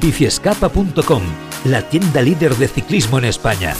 biciescapa.com, la tienda líder de ciclismo en España.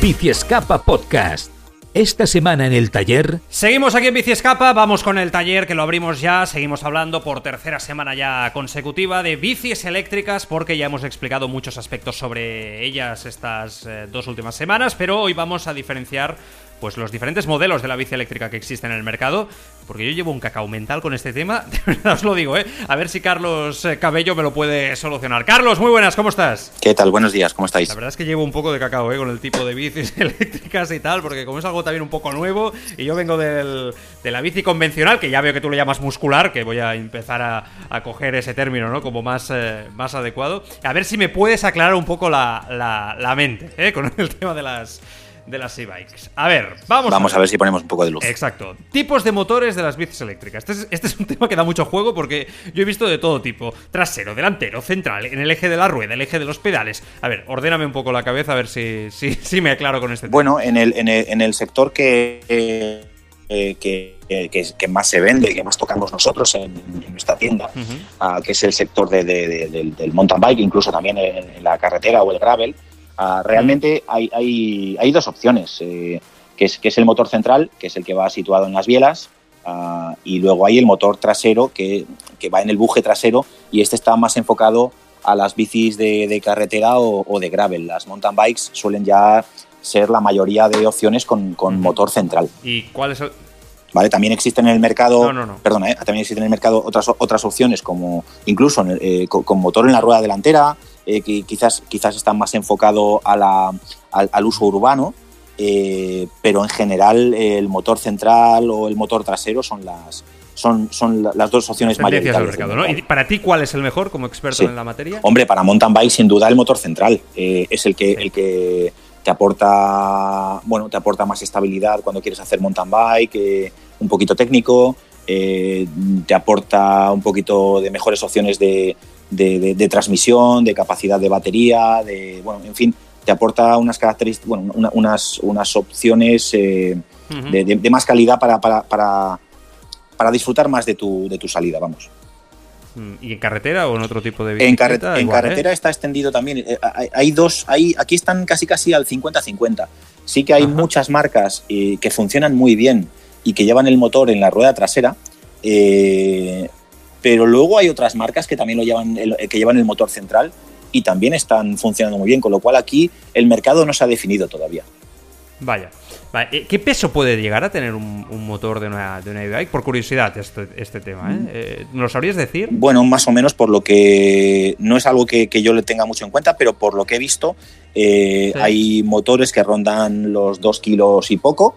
Biciescapa Podcast. Esta semana en el taller. Seguimos aquí en Biciescapa, vamos con el taller que lo abrimos ya, seguimos hablando por tercera semana ya consecutiva de bicis eléctricas porque ya hemos explicado muchos aspectos sobre ellas estas eh, dos últimas semanas, pero hoy vamos a diferenciar pues los diferentes modelos de la bici eléctrica que existen en el mercado, porque yo llevo un cacao mental con este tema, de verdad os lo digo, ¿eh? A ver si Carlos eh, Cabello me lo puede solucionar. Carlos, muy buenas, ¿cómo estás? ¿Qué tal? Buenos días, ¿cómo estáis? La verdad es que llevo un poco de cacao, ¿eh? Con el tipo de bicis eléctricas y tal, porque como es algo también un poco nuevo, y yo vengo del, de la bici convencional, que ya veo que tú lo llamas muscular, que voy a empezar a, a coger ese término, ¿no? Como más, eh, más adecuado. A ver si me puedes aclarar un poco la, la, la mente, ¿eh? Con el tema de las de las e-bikes. A ver, vamos, vamos a, ver. a ver. si ponemos un poco de luz. Exacto. Tipos de motores de las bicis eléctricas. Este es, este es, un tema que da mucho juego porque yo he visto de todo tipo. Trasero, delantero, central, en el eje de la rueda, el eje de los pedales. A ver, ordéname un poco la cabeza a ver si, si, si me aclaro con este tema. Bueno, en el, en, el, en el sector que... Eh, que, que, que, más se vende, que más tocamos nosotros en, en nuestra tienda, uh -huh. uh, que es el sector de, de, de, del, del, mountain bike, incluso también en, en, la carretera o el gravel. Uh, realmente hay, hay, hay, dos opciones, eh, que, es, que es el motor central, que es el que va situado en las bielas, uh, y luego hay el motor trasero, que, que, va en el buje trasero, y este está más enfocado a las bicis de, de carretera o, o, de gravel. Las mountain bikes suelen ya ser la mayoría de opciones con, con motor central. ¿Y cuál es el, ¿Vale? También existen en el mercado, no, no, no. perdona, ¿eh? también existen en el mercado otras, otras opciones como incluso eh, con, con, motor en la rueda delantera, eh, que quizás, quizás están más enfocado a la, al, al, uso urbano, eh, pero en general el motor central o el motor trasero son las, son, son las dos opciones mayoritarias. Mercado, ¿no? ¿Y para ti cuál es el mejor como experto sí. en la materia? Hombre, para mountain bike sin duda el motor central eh, es el que, sí. el que te aporta, bueno, te aporta más estabilidad cuando quieres hacer mountain bike, eh, un poquito técnico, eh, te aporta un poquito de mejores opciones de, de, de, de, transmisión, de capacidad de batería, de, bueno, en fin, te aporta unas características, bueno, una, unas, unas opciones eh, uh -huh. de, de, más calidad para, para, para, para, disfrutar más de tu, de tu salida, vamos. Mm, ¿Y en carretera o en otro tipo de bicicleta? En, carre en igual, carretera ¿eh? está extendido también. Eh, hay, hay, dos, hay, aquí están casi casi al 50-50. Sí que hay Ajá. muchas marcas eh, que funcionan muy bien y que llevan el motor en la rueda trasera, eh, pero luego hay otras marcas que también lo llevan, el, que llevan el motor central y también están funcionando muy bien, con lo cual aquí el mercado no se ha definido todavía. Vaya. Vale. ¿Qué peso puede llegar a tener un, un motor de una, de una e-bike? Por curiosidad, este, este tema. ¿eh? ¿eh? ¿Me lo sabrías decir? Bueno, más o menos por lo que no es algo que, que yo le tenga mucho en cuenta, pero por lo que he visto, eh, sí. hay motores que rondan los 2 kilos y poco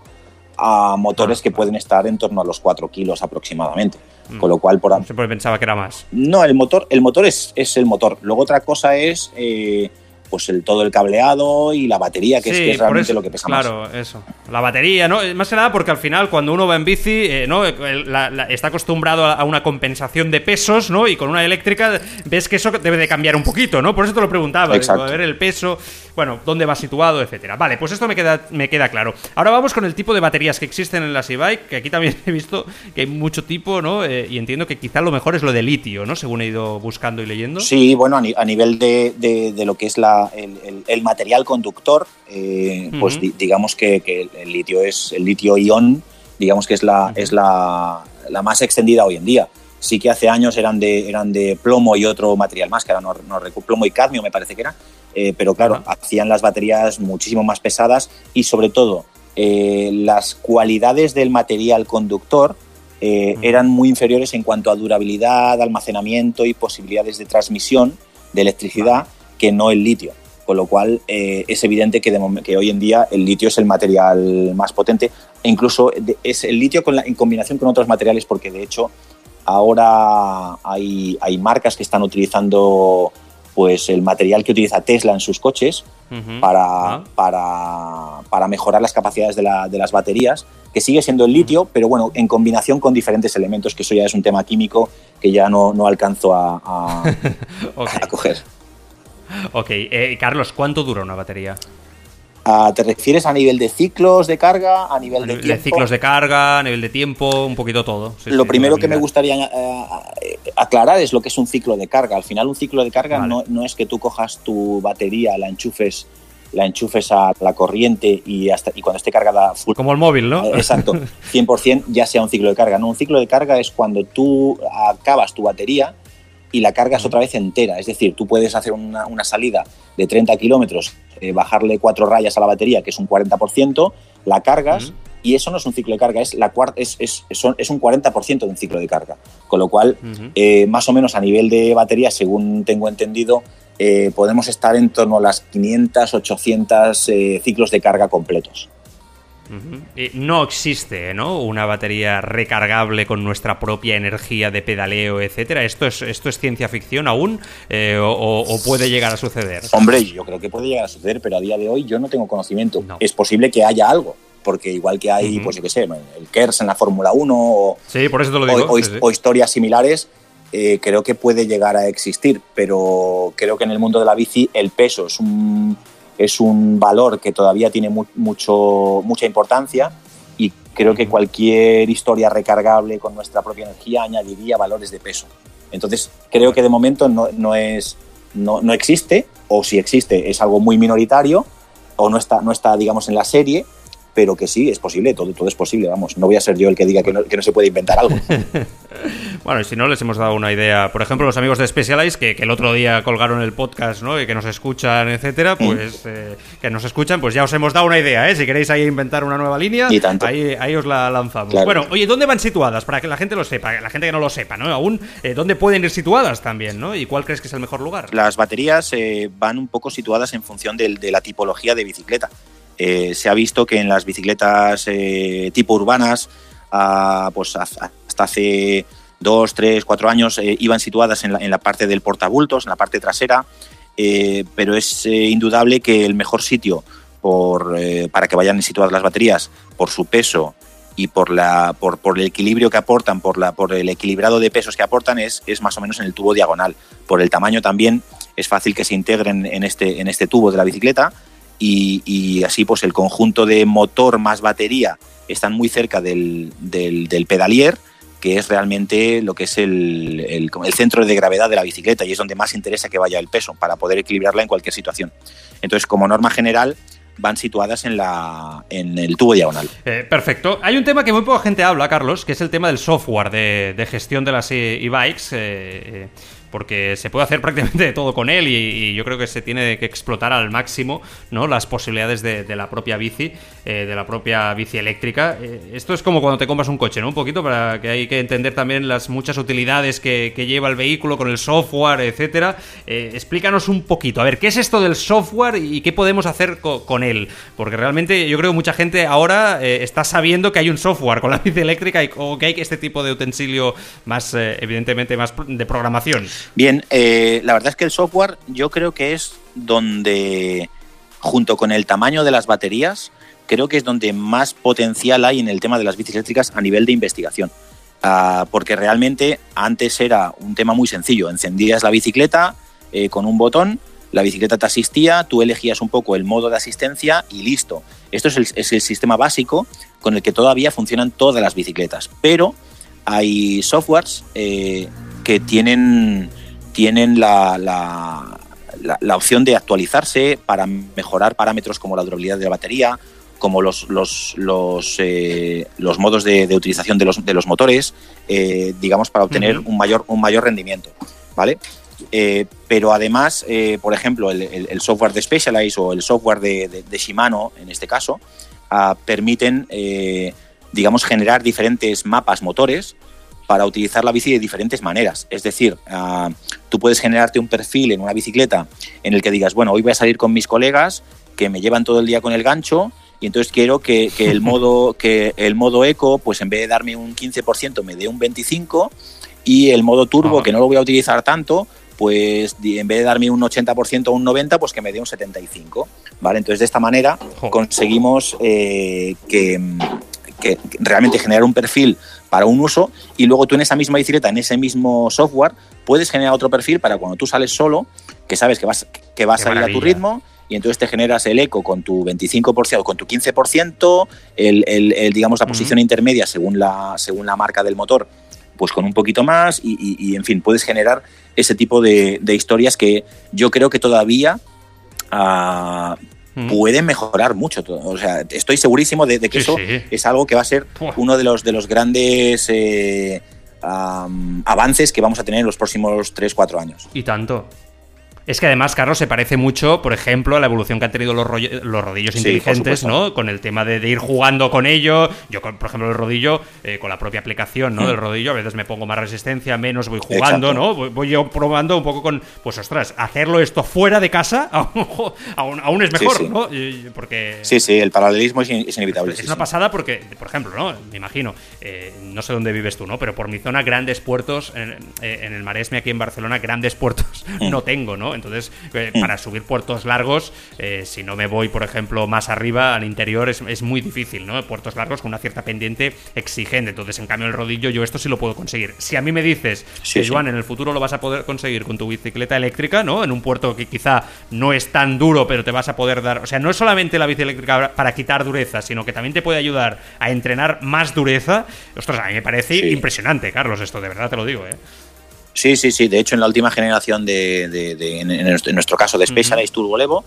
a motores que pueden estar en torno a los 4 kilos aproximadamente. Mm. Con lo cual, por Siempre pensaba que era más. No, el motor, el motor es, es el motor. Luego otra cosa es eh, pues el, todo el cableado y la batería, que, sí, es, que es, realmente eso, lo que pesa claro, más. Claro, eso. La batería, ¿no? Más que nada porque al final cuando uno va en bici, eh, ¿no? La, la, está acostumbrado a una compensación de pesos, ¿no? Y con una eléctrica ves que eso debe de cambiar un poquito, ¿no? Por eso te lo preguntaba, Exacto. a ver el peso, bueno, dónde va situado, etcétera. Vale, pues esto me queda, me queda claro. Ahora vamos con el tipo de baterías que existen en las e-bike, que aquí también he visto que hay mucho tipo, ¿no? Eh, y entiendo que quizá lo mejor es lo de litio, ¿no? Según he ido buscando y leyendo. Sí, bueno, a, ni a nivel de, de, de, lo que es la, el, el, el material conductor, eh, uh -huh. pues di digamos que, que, el litio es el litio ion, digamos que es la, uh -huh. es la, la, más extendida hoy en día. Sí que hace años eran de, eran de plomo y otro material más, que ahora no, no recuerdo, plomo y cadmio me parece que era, eh, pero claro, uh -huh. hacían las baterías muchísimo más pesadas y sobre todo eh, las cualidades del material conductor eh, eran muy inferiores en cuanto a durabilidad, almacenamiento y posibilidades de transmisión de electricidad que no el litio con lo cual eh, es evidente que, de, que, hoy en día el litio es el material más potente e incluso es el litio con la, en combinación con otros materiales porque de hecho Ahora hay, hay marcas que están utilizando pues el material que utiliza Tesla en sus coches para, Ah. para, para mejorar las capacidades de, la- de las baterías, que sigue siendo el litio, pero bueno, en combinación con diferentes elementos, que eso ya es un tema químico que ya no, no alcanzo a, a coger. ok. Eh, Carlos, ¿cuánto dura una batería? Ah, ¿Te refieres a nivel de ciclos de carga, a nivel A de nivel de tiempo? ciclos de carga, a nivel de tiempo, un poquito todo. Sí, lo sí, primero que me gustaría eh, aclarar es lo que es un ciclo de carga. Al final, un ciclo de carga Vale. no, no es que tú cojas tu batería, la enchufes, la enchufes a la corriente y, hasta, y cuando esté cargada full. Como el móvil, ¿no? eh, Exacto, 100% ya sea un ciclo de carga. No, un ciclo de carga es cuando tú acabas tu batería y la cargas otra vez entera. Es decir, tú puedes hacer una, una salida de 30 kilómetros, eh, bajarle cuatro rayas a la batería, que es un 40%, la cargas y eso no es un ciclo de carga, es, la es, es, es un 40% de un ciclo de carga. Con lo cual, eh, más o menos a nivel de batería, según tengo entendido, eh, podemos estar en torno a las 500, 800 eh, ciclos de carga completos. Y no existe, ¿no? Una batería recargable con nuestra propia energía de pedaleo, etcétera. ¿Esto es, esto es ciencia ficción aún? Eh, o, puede llegar a suceder? Hombre, yo creo que puede llegar a suceder, pero a día de hoy yo no tengo conocimiento. No. Es posible que haya algo, porque igual que hay, pues yo qué sé, el KERS en la Fórmula 1 o, Sí, por eso te lo o- digo. o, sí, sí. o historias similares, eh, creo que puede llegar a existir, pero creo que en el mundo de la bici el peso es un, es un valor que todavía tiene mu- mucho, mucha importancia y creo que cualquier historia recargable con nuestra propia energía añadiría valores de peso. Entonces, creo que de momento no, no es, no, no existe, o si existe es algo muy minoritario, o no está, no está digamos, en la serie, pero que sí, es posible, todo, todo es posible, vamos. No voy a ser yo el que diga que no, que no se puede inventar algo. Bueno, y si no, les hemos dado una idea. Por ejemplo, los amigos de Specialized, que, que el otro día colgaron el podcast, ¿no? Y que nos escuchan, etcétera, pues eh, que nos escuchan, pues ya os hemos dado una idea, ¿eh? Si queréis ahí inventar una nueva línea, Y tanto. Ahí, ahí os la lanzamos. Claro. Bueno, oye, ¿dónde van situadas? Para que la gente lo sepa, la gente que no lo sepa, ¿no? Aún, eh, ¿dónde pueden ir situadas también, ¿no? ¿Y cuál crees que es el mejor lugar? Las baterías eh, van un poco situadas en función del- de, la tipología de bicicleta. Eh, se ha visto que en las bicicletas eh, tipo urbanas, pues hasta hace dos, tres, cuatro años eh, iban situadas en la, en la parte del portabultos, en la parte trasera, pero es indudable que el mejor sitio para que vayan situadas las baterías por su peso y por, la, por el equilibrio que aportan, por, la, por el equilibrado de pesos que aportan, es, es más o menos en el tubo diagonal. Por el tamaño también es fácil que se integren en este, en este tubo de la bicicleta y, así pues el conjunto de motor más batería están muy cerca del, del, pedalier que es realmente lo que es el, el, centro de gravedad de la bicicleta y es donde más interesa que vaya el peso para poder equilibrarla en cualquier situación. Entonces, como norma general, van situadas en, la, en el tubo diagonal. Eh, perfecto. Hay un tema que muy poca gente habla, Carlos, que es el tema del software de, gestión de las e- e-bikes. eh, eh, porque se puede hacer prácticamente de todo con él y, yo creo que se tiene que explotar al máximo ¿no? las posibilidades de, la propia bici, eh, de la propia bici eléctrica. Eh, esto es como cuando te compras un coche, ¿no? Un poquito para que hay que entender también las muchas utilidades que, lleva el vehículo con el software, etcétera. Eh, explícanos un poquito, a ver, ¿qué es esto del software y qué podemos hacer co- con él? Porque realmente yo creo que mucha gente ahora eh, está sabiendo que hay un software con la bici eléctrica y, o que hay este tipo de utensilio más, evidentemente, más de programación. Bien, eh, la verdad es que el software yo creo que es donde, junto con el tamaño de las baterías, creo que es donde más potencial hay en el tema de las bicis eléctricas a nivel de investigación. Ah, porque realmente antes era un tema muy sencillo. Encendías la bicicleta eh, con un botón, la bicicleta te asistía, tú elegías un poco el modo de asistencia y listo. Esto es el, es el sistema básico con el que todavía funcionan todas las bicicletas. Pero hay softwares eh, que tienen, tienen la, la, la, la opción de actualizarse para mejorar parámetros como la durabilidad de la batería, como los, los, los, eh, los modos de, de, utilización de los, de los motores, eh, digamos, para obtener uh -huh. un, mayor, un mayor rendimiento. ¿vale? Eh, pero además, por ejemplo, el, el, el, software de Specialized o el software de, de, de Shimano, en este caso, uh, permiten, digamos, generar diferentes mapas motores para utilizar la bici de diferentes maneras. Es decir, uh, tú puedes generarte un perfil en una bicicleta en el que digas, bueno, hoy voy a salir con mis colegas que me llevan todo el día con el gancho y entonces quiero que, que el modo que el modo eco, pues en vez de darme un 15%, me dé un 25% y el modo turbo, que no lo voy a utilizar tanto, pues en vez de darme un 80% o un 90%, pues que me dé un 75%. ¿vale? Entonces, de esta manera conseguimos eh, que, que, realmente generar un perfil para un uso y luego tú en esa misma bicicleta, en ese mismo software, puedes generar otro perfil para cuando tú sales solo, que sabes que vas, que vas a ir a tu ritmo y entonces te generas el eco con tu 25% o con tu 15%, el, el, digamos la posición intermedia según la, según la marca del motor, pues con un poquito más y, en fin, puedes generar ese tipo de, historias que yo creo que todavía pueden mejorar mucho. O sea, estoy segurísimo de, que eso es algo que va a ser uno de los, de los grandes... Eh, avances que vamos a tener en los próximos 3-4 años. Y tanto. Es que además, Carlos, se parece mucho, por ejemplo, a la evolución que han tenido los, los rodillos inteligentes, ¿no? Con el tema de, ir jugando con ello. Yo, por ejemplo, el rodillo, eh, con la propia aplicación, ¿no? Mm. Del rodillo, a veces me pongo más resistencia, menos voy jugando, ¿no? Voy, yo probando un poco con, pues ostras, hacerlo esto fuera de casa aún, es mejor, ¿no? Porque... Sí, sí, el paralelismo es, inevitable. Es una pasada porque, por ejemplo, ¿no? Me imagino, eh, no sé dónde vives tú, ¿no? Pero por mi zona, grandes puertos, en, eh, en el Maresme, aquí en Barcelona, grandes puertos mm. no tengo, ¿no? Entonces, eh, para subir puertos largos, eh, si no me voy, por ejemplo, más arriba, al interior, es, muy difícil, ¿no? Puertos largos con una cierta pendiente exigente. Entonces, en cambio, el rodillo, yo esto sí lo puedo conseguir. Si a mí me dices que, Joan, en el futuro lo vas a poder conseguir con tu bicicleta eléctrica, ¿no? En un puerto que quizá no es tan duro, pero te vas a poder dar. O sea, no es solamente la bici eléctrica para quitar dureza, sino que también te puede ayudar a entrenar más dureza. Ostras, a mí me parece impresionante, Carlos, esto, de verdad te lo digo, ¿eh? Sí, sí, sí. De hecho, en la última generación de, en, nuestro, caso, de Specialized Turbo Levo,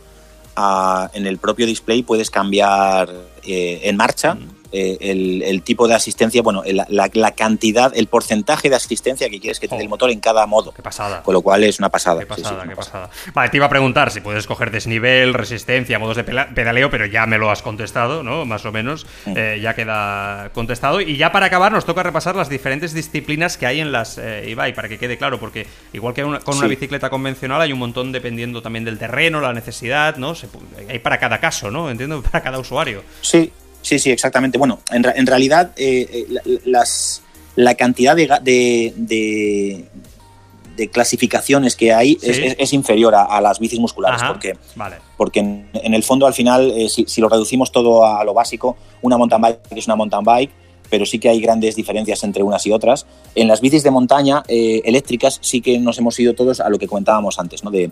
ah, en el propio display puedes cambiar eh, en marcha eh, el, tipo de asistencia, bueno, la, cantidad, el porcentaje de asistencia que quieres que te dé el motor en cada modo. Qué pasada. Con lo cual es una pasada. Qué pasada, qué pasada. Vale, te iba a preguntar si puedes coger desnivel, resistencia, modos de pedaleo, pero ya me lo has contestado, ¿no? Más o menos. Mm. Eh, ya queda contestado. Y ya para acabar, nos toca repasar las diferentes disciplinas que hay en las eh, Ibai, para que quede claro, porque igual que con una bicicleta convencional hay un montón dependiendo también del terreno, la necesidad, ¿no? hay para cada caso, ¿no? Entiendo, para cada usuario. Sí, Sí, sí, exactamente. Bueno, en, realidad eh, eh, las, la cantidad de, de, clasificaciones que hay es, inferior a, las bicis musculares, porque, porque en, el fondo al final, eh, si, lo reducimos todo a lo básico, una mountain bike es una mountain bike, pero sí que hay grandes diferencias entre unas y otras. En las bicis de montaña eléctricas sí que nos hemos ido todos a lo que comentábamos antes, ¿no? de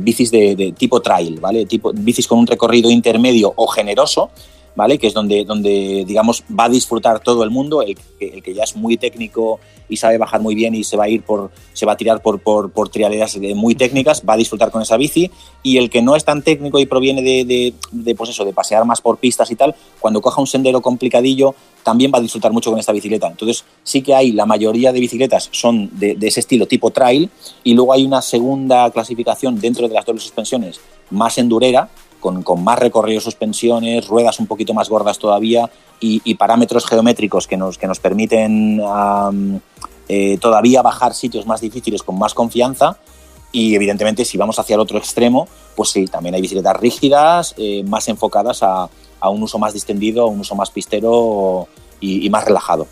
bicis de, de, tipo trail, ¿vale? tipo, bicis con un recorrido intermedio o generoso, ¿vale? Que es donde, donde, digamos, va a disfrutar todo el mundo, el, el, que ya es muy técnico y sabe bajar muy bien y se va a ir por, se va a tirar por, por, por trialeras muy técnicas, va a disfrutar con esa bici, y el que no es tan técnico y proviene de, de, de, pues eso, de pasear más por pistas y tal, cuando coja un sendero complicadillo, también va a disfrutar mucho con esta bicicleta. Entonces, sí que hay, la mayoría de bicicletas son de, ese estilo tipo trail, y luego hay una segunda clasificación dentro de las dobles suspensiones más endurera, con, más recorrido suspensiones, ruedas un poquito más gordas todavía y, parámetros geométricos que nos, que nos permiten eh, todavía bajar sitios más difíciles con más confianza. Y evidentemente, si vamos hacia el otro extremo, pues sí, también hay bicicletas rígidas, eh, más enfocadas a, un uso más distendido, a un uso más pistero y más relajado.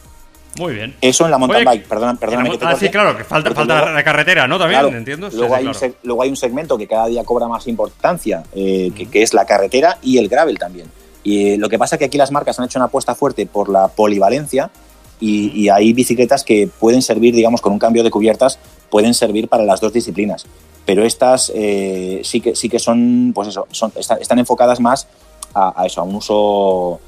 Muy bien. Eso en la mountain bike, perdona, perdóname que te Ah, sí, claro, que falta, falta la carretera, ¿no? También, entiendo. Luego, hay un luego hay un segmento que cada día cobra más importancia, eh, que, es la carretera y el gravel también. Y eh, lo que pasa es que aquí las marcas han hecho una apuesta fuerte por la polivalencia y, hay bicicletas que pueden servir, digamos, con un cambio de cubiertas, pueden servir para las dos disciplinas. Pero estas eh, sí, que, sí que son, pues eso, son, están, enfocadas más a, eso, a un uso,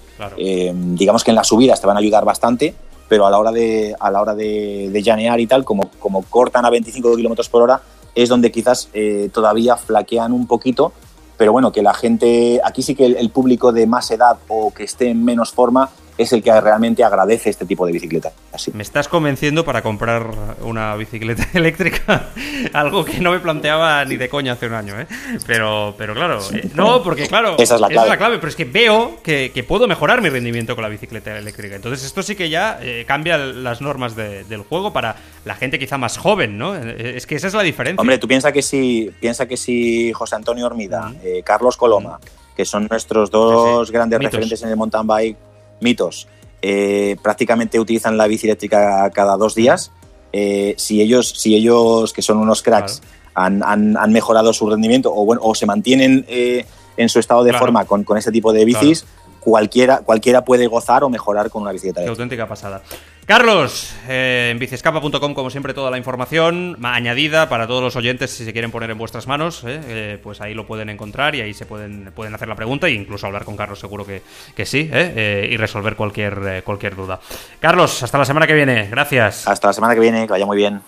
digamos que en las subidas te van a ayudar bastante, pero a la hora de, a la hora de, llanear y tal, como, como cortan a 25 kilómetros por hora, es donde quizás eh, todavía flaquean un poquito, pero bueno, que la gente, aquí sí que el, público de más edad o que esté en menos forma es el que realmente agradece este tipo de bicicleta. Así. Me estás convenciendo para comprar una bicicleta eléctrica, algo que no me planteaba ni de coña hace un año, ¿eh? Pero, pero claro, eh, no, porque claro, esa es la clave, pero es que veo que, puedo mejorar mi rendimiento con la bicicleta eléctrica. Entonces esto sí que ya eh, cambia las normas del juego para la gente quizá más joven, ¿no? Eh, es que esa es la diferencia. Hombre, tú piensas que si, piensa que si José Antonio Hormida, Carlos Coloma, que son nuestros dos grandes referentes en el mountain bike, mitos, eh, prácticamente utilizan la bici eléctrica cada dos días. eh, si ellos, si ellos que son unos cracks, han, han- han mejorado su rendimiento o, bueno, o se mantienen eh, en su estado de Claro. forma con, con este tipo de bicis, cualquiera, cualquiera puede gozar o mejorar con una bicicleta Qué eléctrica. auténtica pasada. Carlos, eh, en biciescapa.com, como siempre, toda la información ma- añadida para todos los oyentes, si se quieren poner en vuestras manos, eh, eh, pues ahí lo pueden encontrar y ahí se pueden, pueden hacer la pregunta e incluso hablar con Carlos, seguro que, que sí, eh, eh, y resolver cualquier, cualquier duda. Carlos, hasta la semana que viene. Gracias. Hasta la semana que viene, que vaya muy bien.